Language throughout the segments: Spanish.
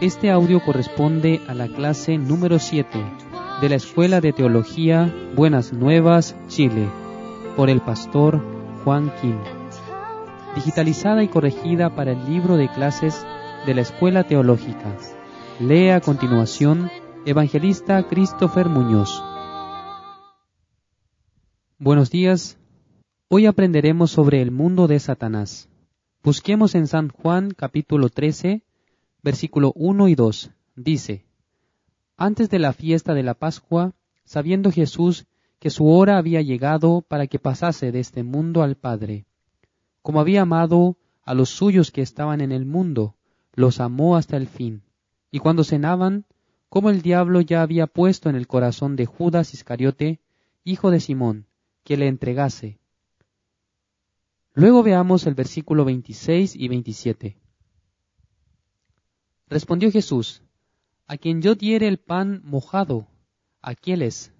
Este audio corresponde a la clase número 7 de la Escuela de Teología Buenas Nuevas, Chile, por el pastor Juan Kim, digitalizada y corregida para el libro de clases de la Escuela Teológica. Lee a continuación Evangelista Christopher Muñoz. Buenos días. Hoy aprenderemos sobre el mundo de Satanás. Busquemos en San Juan capítulo 13, versículo 1 y 2. Dice, Antes de la fiesta de la Pascua, sabiendo Jesús que su hora había llegado para que pasase de este mundo al Padre, como había amado a los suyos que estaban en el mundo, los amó hasta el fin. Y cuando cenaban, como el diablo ya había puesto en el corazón de Judas Iscariote, hijo de Simón, que le entregase. Luego veamos el versículo 26 y 27. Respondió Jesús, A quien yo diere el pan mojado, aquel es.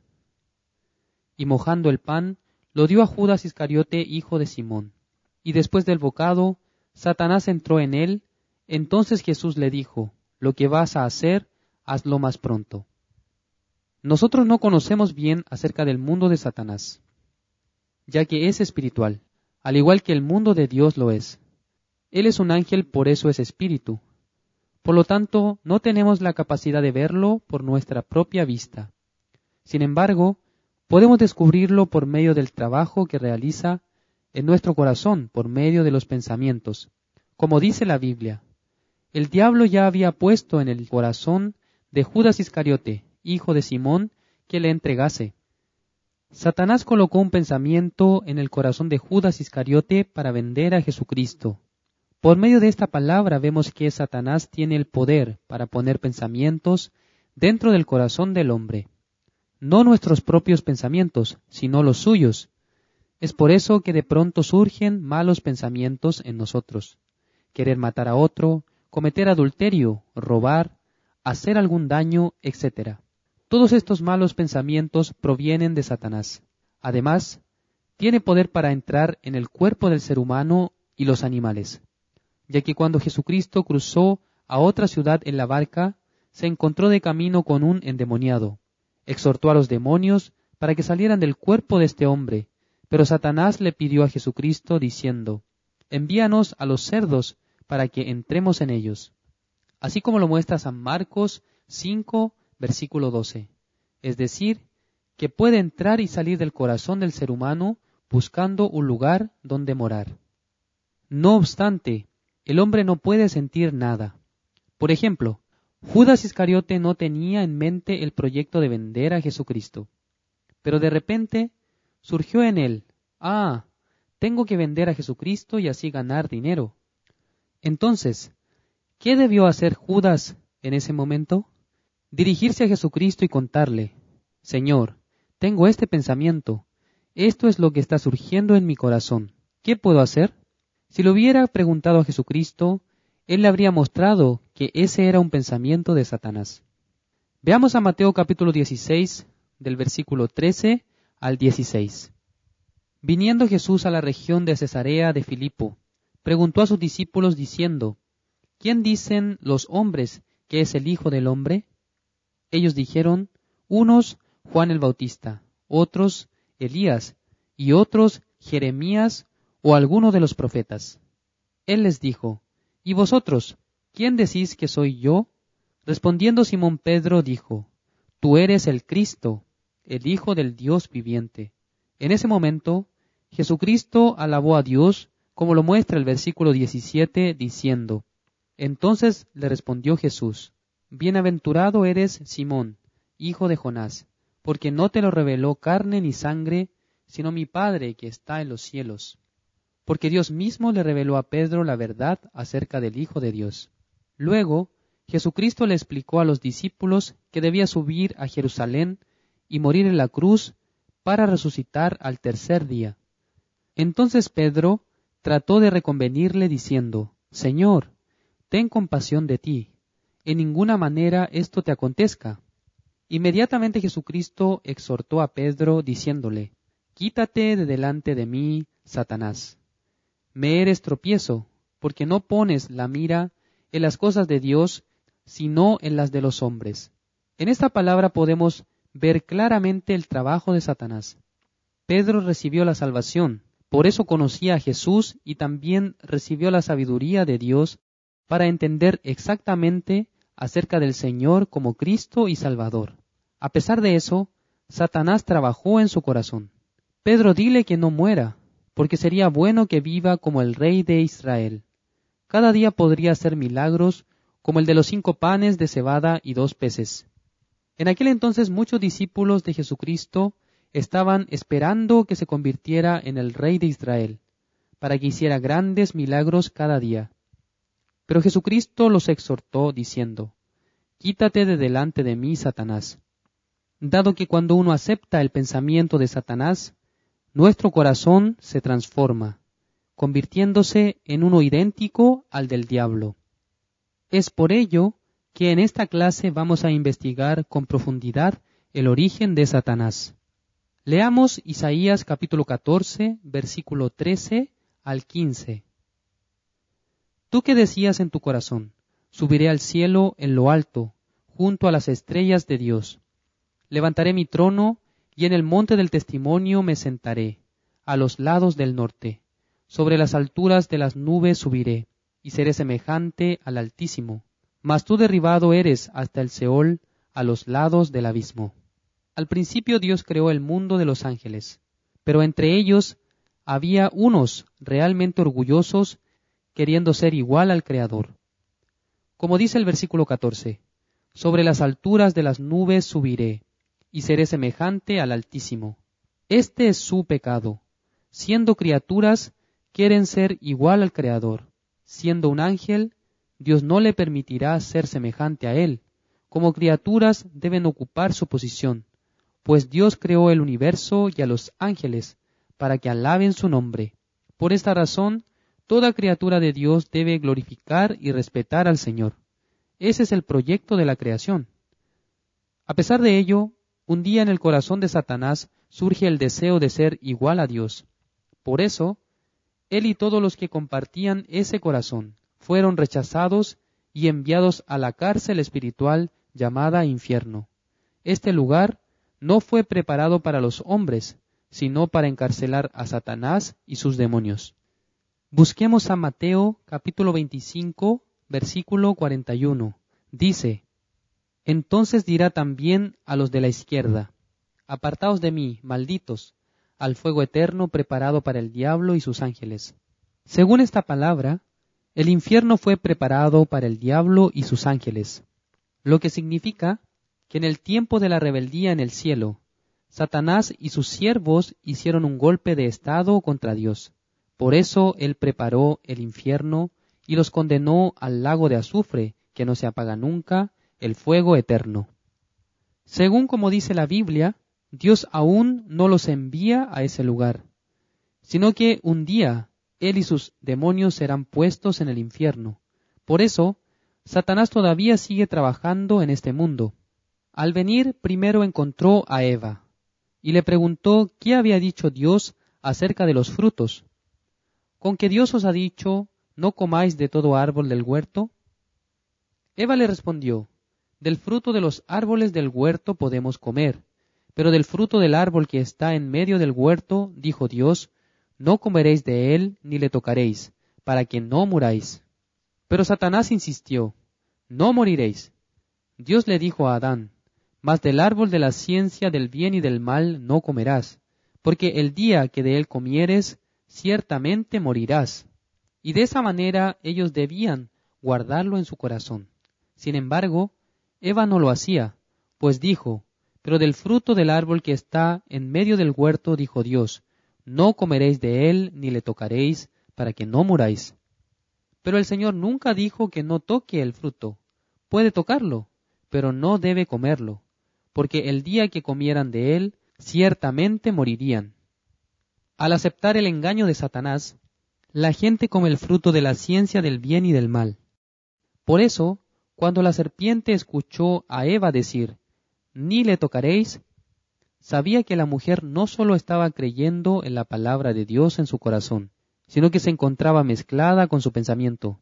Y mojando el pan, lo dio a Judas Iscariote, hijo de Simón. Y después del bocado, Satanás entró en él, entonces Jesús le dijo, Lo que vas a hacer, hazlo más pronto. Nosotros no conocemos bien acerca del mundo de Satanás, ya que es espiritual, al igual que el mundo de Dios lo es. Él es un ángel, por eso es espíritu, por lo tanto, no tenemos la capacidad de verlo por nuestra propia vista. Sin embargo, podemos descubrirlo por medio del trabajo que realiza en nuestro corazón, por medio de los pensamientos. Como dice la Biblia, el diablo ya había puesto en el corazón de Judas Iscariote, hijo de Simón, que le entregase. Satanás colocó un pensamiento en el corazón de Judas Iscariote para vender a Jesucristo. Por medio de esta palabra vemos que Satanás tiene el poder para poner pensamientos dentro del corazón del hombre. No nuestros propios pensamientos, sino los suyos. Es por eso que de pronto surgen malos pensamientos en nosotros. Querer matar a otro, cometer adulterio, robar, hacer algún daño, etc. Todos estos malos pensamientos provienen de Satanás. Además, tiene poder para entrar en el cuerpo del ser humano y los animales ya que cuando Jesucristo cruzó a otra ciudad en la barca, se encontró de camino con un endemoniado. Exhortó a los demonios para que salieran del cuerpo de este hombre, pero Satanás le pidió a Jesucristo diciendo, Envíanos a los cerdos para que entremos en ellos. Así como lo muestra San Marcos 5, versículo 12. Es decir, que puede entrar y salir del corazón del ser humano buscando un lugar donde morar. No obstante, el hombre no puede sentir nada. Por ejemplo, Judas Iscariote no tenía en mente el proyecto de vender a Jesucristo. Pero de repente surgió en él, ah, tengo que vender a Jesucristo y así ganar dinero. Entonces, ¿qué debió hacer Judas en ese momento? Dirigirse a Jesucristo y contarle, Señor, tengo este pensamiento, esto es lo que está surgiendo en mi corazón, ¿qué puedo hacer? Si lo hubiera preguntado a Jesucristo, él le habría mostrado que ese era un pensamiento de Satanás. Veamos a Mateo capítulo 16, del versículo 13 al 16. Viniendo Jesús a la región de Cesarea de Filipo, preguntó a sus discípulos diciendo, ¿Quién dicen los hombres que es el Hijo del Hombre? Ellos dijeron, unos Juan el Bautista, otros Elías, y otros Jeremías o alguno de los profetas. Él les dijo, ¿Y vosotros, quién decís que soy yo? Respondiendo Simón Pedro dijo, Tú eres el Cristo, el Hijo del Dios viviente. En ese momento, Jesucristo alabó a Dios, como lo muestra el versículo 17, diciendo, Entonces le respondió Jesús, Bienaventurado eres Simón, hijo de Jonás, porque no te lo reveló carne ni sangre, sino mi Padre que está en los cielos porque Dios mismo le reveló a Pedro la verdad acerca del Hijo de Dios. Luego, Jesucristo le explicó a los discípulos que debía subir a Jerusalén y morir en la cruz para resucitar al tercer día. Entonces Pedro trató de reconvenirle diciendo, Señor, ten compasión de ti, en ninguna manera esto te acontezca. Inmediatamente Jesucristo exhortó a Pedro diciéndole, Quítate de delante de mí, Satanás me eres tropiezo, porque no pones la mira en las cosas de Dios, sino en las de los hombres. En esta palabra podemos ver claramente el trabajo de Satanás. Pedro recibió la salvación, por eso conocía a Jesús y también recibió la sabiduría de Dios para entender exactamente acerca del Señor como Cristo y Salvador. A pesar de eso, Satanás trabajó en su corazón. Pedro dile que no muera, porque sería bueno que viva como el rey de Israel. Cada día podría hacer milagros como el de los cinco panes de cebada y dos peces. En aquel entonces muchos discípulos de Jesucristo estaban esperando que se convirtiera en el rey de Israel, para que hiciera grandes milagros cada día. Pero Jesucristo los exhortó diciendo, Quítate de delante de mí, Satanás, dado que cuando uno acepta el pensamiento de Satanás, nuestro corazón se transforma, convirtiéndose en uno idéntico al del diablo. Es por ello que en esta clase vamos a investigar con profundidad el origen de Satanás. Leamos Isaías capítulo 14, versículo 13 al 15. Tú que decías en tu corazón, subiré al cielo en lo alto, junto a las estrellas de Dios. Levantaré mi trono y en el monte del testimonio me sentaré, a los lados del norte. Sobre las alturas de las nubes subiré, y seré semejante al Altísimo. Mas tú derribado eres hasta el Seol, a los lados del abismo. Al principio Dios creó el mundo de los ángeles, pero entre ellos había unos realmente orgullosos queriendo ser igual al Creador. Como dice el versículo 14, sobre las alturas de las nubes subiré, y seré semejante al Altísimo. Este es su pecado. Siendo criaturas, quieren ser igual al Creador. Siendo un ángel, Dios no le permitirá ser semejante a él. Como criaturas deben ocupar su posición, pues Dios creó el universo y a los ángeles para que alaben su nombre. Por esta razón, Toda criatura de Dios debe glorificar y respetar al Señor. Ese es el proyecto de la creación. A pesar de ello, un día en el corazón de Satanás surge el deseo de ser igual a Dios. Por eso, él y todos los que compartían ese corazón fueron rechazados y enviados a la cárcel espiritual llamada infierno. Este lugar no fue preparado para los hombres, sino para encarcelar a Satanás y sus demonios. Busquemos a Mateo capítulo 25, versículo 41. Dice, Entonces dirá también a los de la izquierda, Apartaos de mí, malditos, al fuego eterno preparado para el diablo y sus ángeles. Según esta palabra, el infierno fue preparado para el diablo y sus ángeles, lo que significa que en el tiempo de la rebeldía en el cielo, Satanás y sus siervos hicieron un golpe de Estado contra Dios por eso Él preparó el infierno y los condenó al lago de azufre, que no se apaga nunca, el fuego eterno. Según como dice la Biblia, Dios aún no los envía a ese lugar, sino que un día Él y sus demonios serán puestos en el infierno. Por eso, Satanás todavía sigue trabajando en este mundo. Al venir, primero encontró a Eva, y le preguntó qué había dicho Dios acerca de los frutos que Dios os ha dicho, no comáis de todo árbol del huerto? Eva le respondió, del fruto de los árboles del huerto podemos comer, pero del fruto del árbol que está en medio del huerto, dijo Dios, no comeréis de él ni le tocaréis, para que no muráis. Pero Satanás insistió, no moriréis. Dios le dijo a Adán, mas del árbol de la ciencia del bien y del mal no comerás, porque el día que de él comieres, ciertamente morirás. Y de esa manera ellos debían guardarlo en su corazón. Sin embargo, Eva no lo hacía, pues dijo, pero del fruto del árbol que está en medio del huerto, dijo Dios, no comeréis de él ni le tocaréis, para que no muráis. Pero el Señor nunca dijo que no toque el fruto. Puede tocarlo, pero no debe comerlo, porque el día que comieran de él, ciertamente morirían. Al aceptar el engaño de Satanás, la gente come el fruto de la ciencia del bien y del mal. Por eso, cuando la serpiente escuchó a Eva decir, ni le tocaréis, sabía que la mujer no solo estaba creyendo en la palabra de Dios en su corazón, sino que se encontraba mezclada con su pensamiento.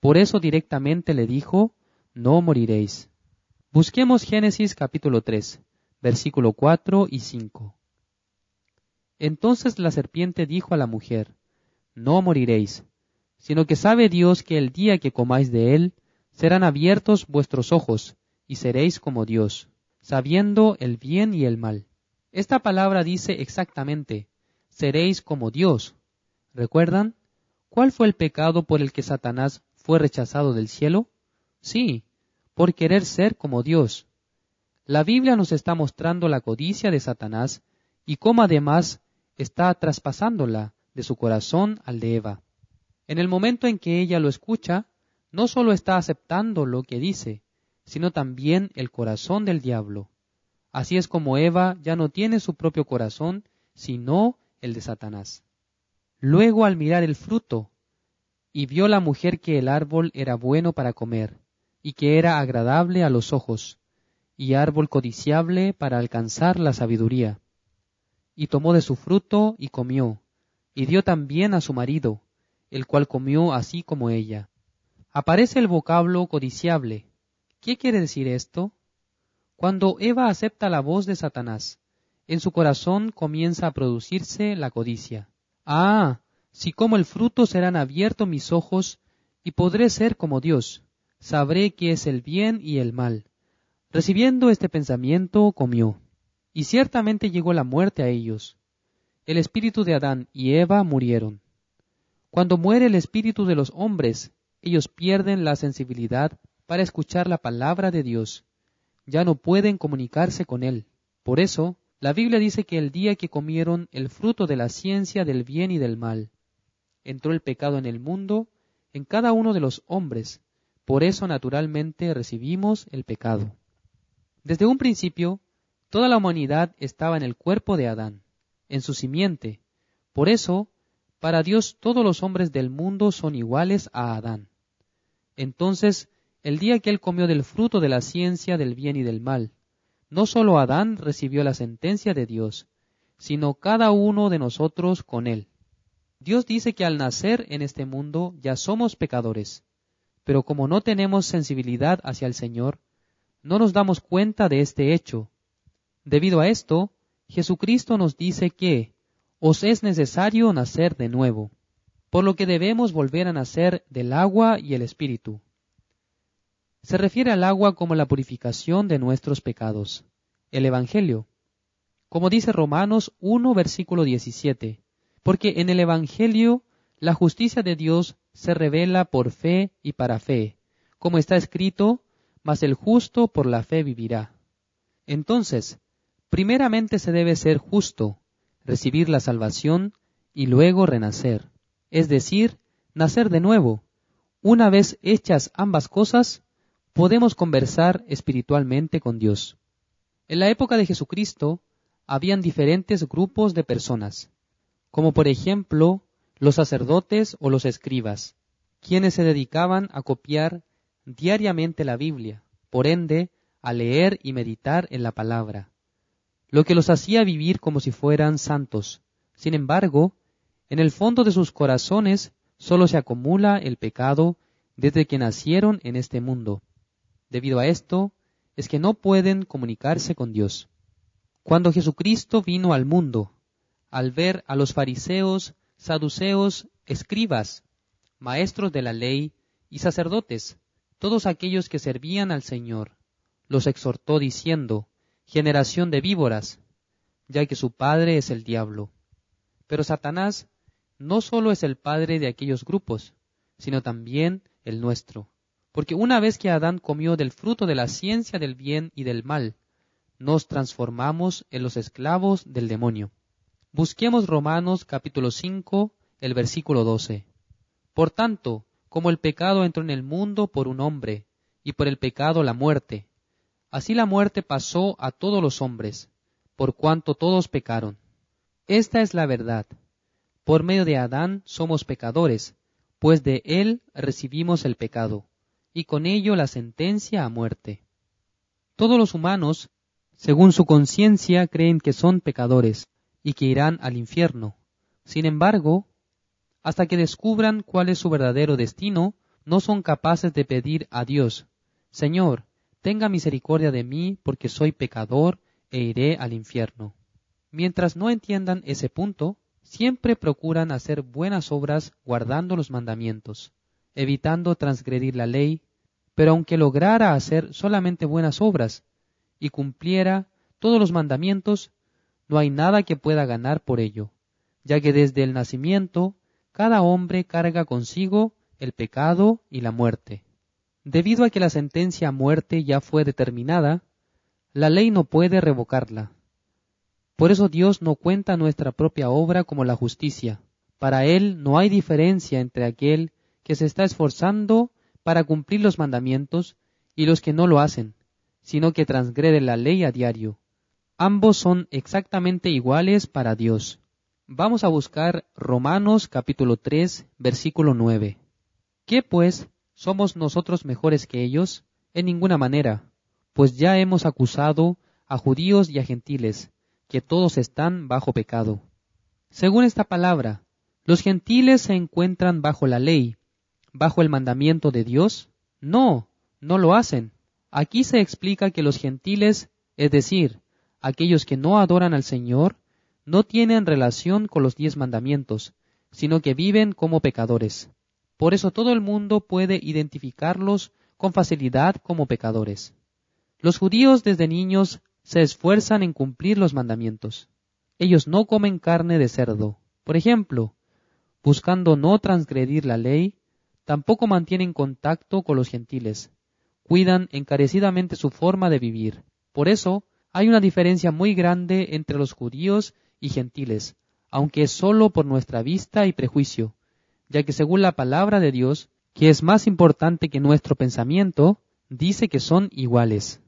Por eso directamente le dijo, no moriréis. Busquemos Génesis capítulo 3, versículo 4 y 5. Entonces la serpiente dijo a la mujer, No moriréis, sino que sabe Dios que el día que comáis de él, serán abiertos vuestros ojos, y seréis como Dios, sabiendo el bien y el mal. Esta palabra dice exactamente, seréis como Dios. ¿Recuerdan? ¿Cuál fue el pecado por el que Satanás fue rechazado del cielo? Sí, por querer ser como Dios. La Biblia nos está mostrando la codicia de Satanás y cómo además está traspasándola de su corazón al de Eva. En el momento en que ella lo escucha, no solo está aceptando lo que dice, sino también el corazón del diablo. Así es como Eva ya no tiene su propio corazón, sino el de Satanás. Luego al mirar el fruto, y vio la mujer que el árbol era bueno para comer, y que era agradable a los ojos, y árbol codiciable para alcanzar la sabiduría y tomó de su fruto y comió, y dio también a su marido, el cual comió así como ella. Aparece el vocablo codiciable. ¿Qué quiere decir esto? Cuando Eva acepta la voz de Satanás, en su corazón comienza a producirse la codicia. Ah, si como el fruto serán abiertos mis ojos, y podré ser como Dios, sabré qué es el bien y el mal. Recibiendo este pensamiento, comió. Y ciertamente llegó la muerte a ellos. El espíritu de Adán y Eva murieron. Cuando muere el espíritu de los hombres, ellos pierden la sensibilidad para escuchar la palabra de Dios. Ya no pueden comunicarse con Él. Por eso, la Biblia dice que el día que comieron el fruto de la ciencia del bien y del mal, entró el pecado en el mundo, en cada uno de los hombres. Por eso naturalmente recibimos el pecado. Desde un principio, Toda la humanidad estaba en el cuerpo de Adán, en su simiente. Por eso, para Dios todos los hombres del mundo son iguales a Adán. Entonces, el día que él comió del fruto de la ciencia del bien y del mal, no sólo Adán recibió la sentencia de Dios, sino cada uno de nosotros con él. Dios dice que al nacer en este mundo ya somos pecadores, pero como no tenemos sensibilidad hacia el Señor, no nos damos cuenta de este hecho, Debido a esto, Jesucristo nos dice que os es necesario nacer de nuevo, por lo que debemos volver a nacer del agua y el Espíritu. Se refiere al agua como la purificación de nuestros pecados, el Evangelio. Como dice Romanos 1, versículo 17, porque en el Evangelio la justicia de Dios se revela por fe y para fe, como está escrito, mas el justo por la fe vivirá. Entonces, Primeramente se debe ser justo, recibir la salvación y luego renacer, es decir, nacer de nuevo. Una vez hechas ambas cosas, podemos conversar espiritualmente con Dios. En la época de Jesucristo habían diferentes grupos de personas, como por ejemplo los sacerdotes o los escribas, quienes se dedicaban a copiar diariamente la Biblia, por ende, a leer y meditar en la palabra lo que los hacía vivir como si fueran santos. Sin embargo, en el fondo de sus corazones solo se acumula el pecado desde que nacieron en este mundo. Debido a esto, es que no pueden comunicarse con Dios. Cuando Jesucristo vino al mundo, al ver a los fariseos, saduceos, escribas, maestros de la ley y sacerdotes, todos aquellos que servían al Señor, los exhortó diciendo, generación de víboras, ya que su padre es el diablo. Pero Satanás no solo es el padre de aquellos grupos, sino también el nuestro. Porque una vez que Adán comió del fruto de la ciencia del bien y del mal, nos transformamos en los esclavos del demonio. Busquemos Romanos capítulo 5, el versículo 12. Por tanto, como el pecado entró en el mundo por un hombre, y por el pecado la muerte, Así la muerte pasó a todos los hombres, por cuanto todos pecaron. Esta es la verdad. Por medio de Adán somos pecadores, pues de él recibimos el pecado, y con ello la sentencia a muerte. Todos los humanos, según su conciencia, creen que son pecadores, y que irán al infierno. Sin embargo, hasta que descubran cuál es su verdadero destino, no son capaces de pedir a Dios, Señor, tenga misericordia de mí porque soy pecador e iré al infierno. Mientras no entiendan ese punto, siempre procuran hacer buenas obras guardando los mandamientos, evitando transgredir la ley, pero aunque lograra hacer solamente buenas obras y cumpliera todos los mandamientos, no hay nada que pueda ganar por ello, ya que desde el nacimiento cada hombre carga consigo el pecado y la muerte. Debido a que la sentencia a muerte ya fue determinada, la ley no puede revocarla. Por eso Dios no cuenta nuestra propia obra como la justicia. Para Él no hay diferencia entre aquel que se está esforzando para cumplir los mandamientos y los que no lo hacen, sino que transgrede la ley a diario. Ambos son exactamente iguales para Dios. Vamos a buscar Romanos capítulo 3, versículo 9. ¿Qué pues? ¿Somos nosotros mejores que ellos? En ninguna manera, pues ya hemos acusado a judíos y a gentiles, que todos están bajo pecado. Según esta palabra, ¿los gentiles se encuentran bajo la ley, bajo el mandamiento de Dios? No, no lo hacen. Aquí se explica que los gentiles, es decir, aquellos que no adoran al Señor, no tienen relación con los diez mandamientos, sino que viven como pecadores. Por eso todo el mundo puede identificarlos con facilidad como pecadores. Los judíos desde niños se esfuerzan en cumplir los mandamientos. Ellos no comen carne de cerdo. Por ejemplo, buscando no transgredir la ley, tampoco mantienen contacto con los gentiles. Cuidan encarecidamente su forma de vivir. Por eso, hay una diferencia muy grande entre los judíos y gentiles, aunque es solo por nuestra vista y prejuicio, ya que según la palabra de Dios, que es más importante que nuestro pensamiento, dice que son iguales.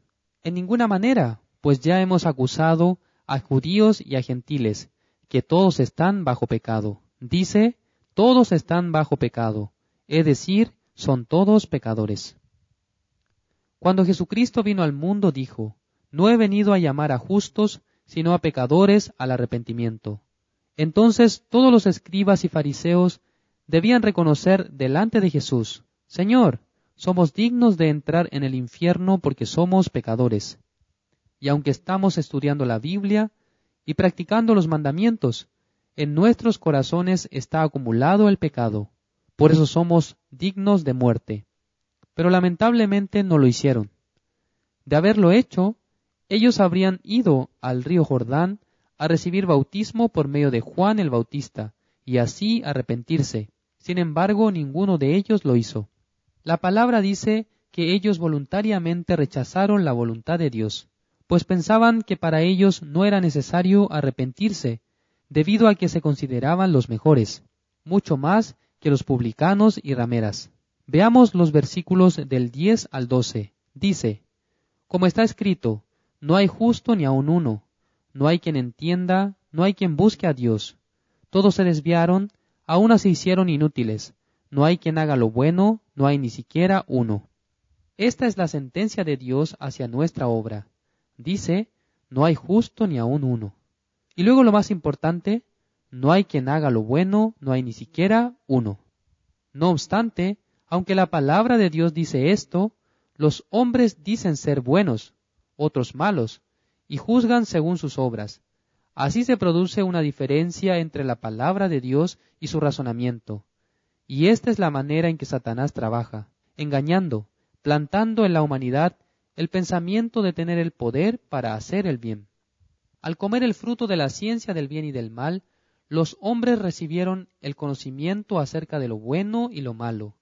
En ninguna manera, pues ya hemos acusado a judíos y a gentiles, que todos están bajo pecado. Dice, todos están bajo pecado, es decir, son todos pecadores. Cuando Jesucristo vino al mundo dijo, no he venido a llamar a justos, sino a pecadores al arrepentimiento. Entonces todos los escribas y fariseos debían reconocer delante de Jesús, Señor, somos dignos de entrar en el infierno porque somos pecadores. Y aunque estamos estudiando la Biblia y practicando los mandamientos, en nuestros corazones está acumulado el pecado. Por eso somos dignos de muerte. Pero lamentablemente no lo hicieron. De haberlo hecho, ellos habrían ido al río Jordán a recibir bautismo por medio de Juan el Bautista y así arrepentirse. Sin embargo, ninguno de ellos lo hizo. La palabra dice que ellos voluntariamente rechazaron la voluntad de Dios, pues pensaban que para ellos no era necesario arrepentirse, debido a que se consideraban los mejores, mucho más que los publicanos y rameras. Veamos los versículos del 10 al 12. Dice, Como está escrito, no hay justo ni aun uno, no hay quien entienda, no hay quien busque a Dios. Todos se desviaron, aún se hicieron inútiles no hay quien haga lo bueno, no hay ni siquiera uno. Esta es la sentencia de Dios hacia nuestra obra. Dice, no hay justo ni aun uno. Y luego lo más importante, no hay quien haga lo bueno, no hay ni siquiera uno. No obstante, aunque la palabra de Dios dice esto, los hombres dicen ser buenos, otros malos, y juzgan según sus obras. Así se produce una diferencia entre la palabra de Dios y su razonamiento. Y esta es la manera en que Satanás trabaja, engañando, plantando en la humanidad el pensamiento de tener el poder para hacer el bien. Al comer el fruto de la ciencia del bien y del mal, los hombres recibieron el conocimiento acerca de lo bueno y lo malo.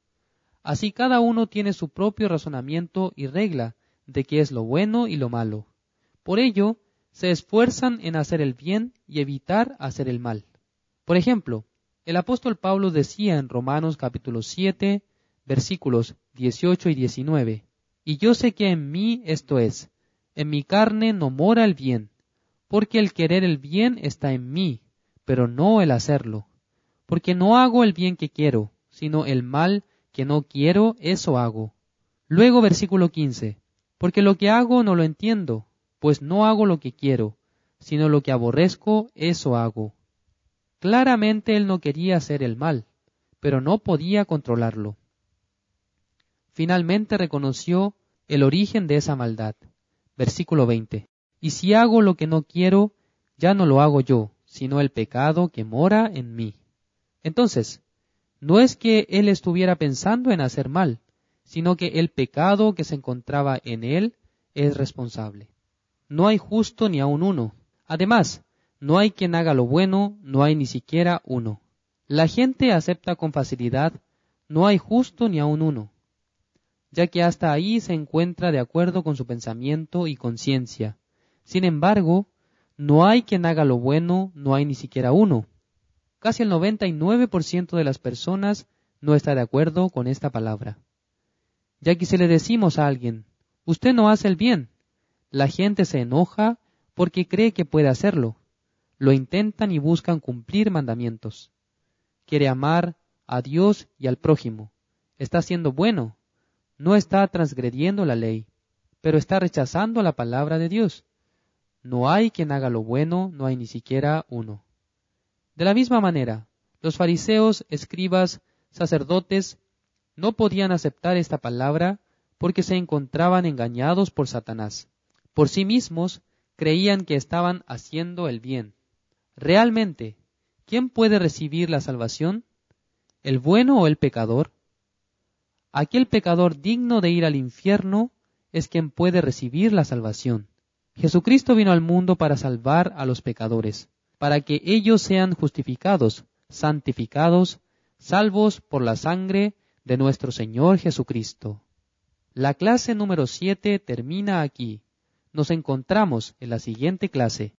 Así cada uno tiene su propio razonamiento y regla de qué es lo bueno y lo malo. Por ello, se esfuerzan en hacer el bien y evitar hacer el mal. Por ejemplo, el apóstol Pablo decía en Romanos capítulo 7, versículos 18 y 19, Y yo sé que en mí esto es, en mi carne no mora el bien, porque el querer el bien está en mí, pero no el hacerlo. Porque no hago el bien que quiero, sino el mal que no quiero, eso hago. Luego versículo 15, Porque lo que hago no lo entiendo, pues no hago lo que quiero, sino lo que aborrezco, eso hago. Claramente él no quería hacer el mal, pero no podía controlarlo. Finalmente reconoció el origen de esa maldad. Versículo 20. Y si hago lo que no quiero, ya no lo hago yo, sino el pecado que mora en mí. Entonces, no es que él estuviera pensando en hacer mal, sino que el pecado que se encontraba en él es responsable. No hay justo ni aun uno. Además, no hay quien haga lo bueno, no hay ni siquiera uno. La gente acepta con facilidad, no hay justo ni aun uno, ya que hasta ahí se encuentra de acuerdo con su pensamiento y conciencia. Sin embargo, no hay quien haga lo bueno, no hay ni siquiera uno. Casi el 99% de las personas no está de acuerdo con esta palabra. Ya que si le decimos a alguien, usted no hace el bien, la gente se enoja porque cree que puede hacerlo. Lo intentan y buscan cumplir mandamientos. Quiere amar a Dios y al prójimo. Está siendo bueno. No está transgrediendo la ley, pero está rechazando la palabra de Dios. No hay quien haga lo bueno, no hay ni siquiera uno. De la misma manera, los fariseos, escribas, sacerdotes, no podían aceptar esta palabra porque se encontraban engañados por Satanás. Por sí mismos creían que estaban haciendo el bien. Realmente, ¿quién puede recibir la salvación? ¿El bueno o el pecador? Aquel pecador digno de ir al infierno es quien puede recibir la salvación. Jesucristo vino al mundo para salvar a los pecadores para que ellos sean justificados, santificados, salvos por la sangre de nuestro Señor Jesucristo. La clase número 7 termina aquí. Nos encontramos en la siguiente clase.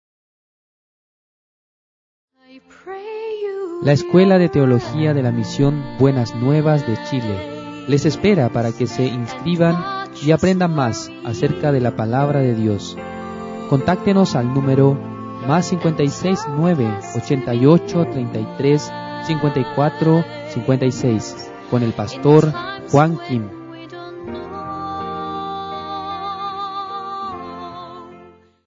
La Escuela de Teología de la Misión Buenas Nuevas de Chile les espera para que se inscriban y aprendan más acerca de la palabra de Dios. Contáctenos al número más 56 9 88 33 54 56 con el pastor Juan Kim.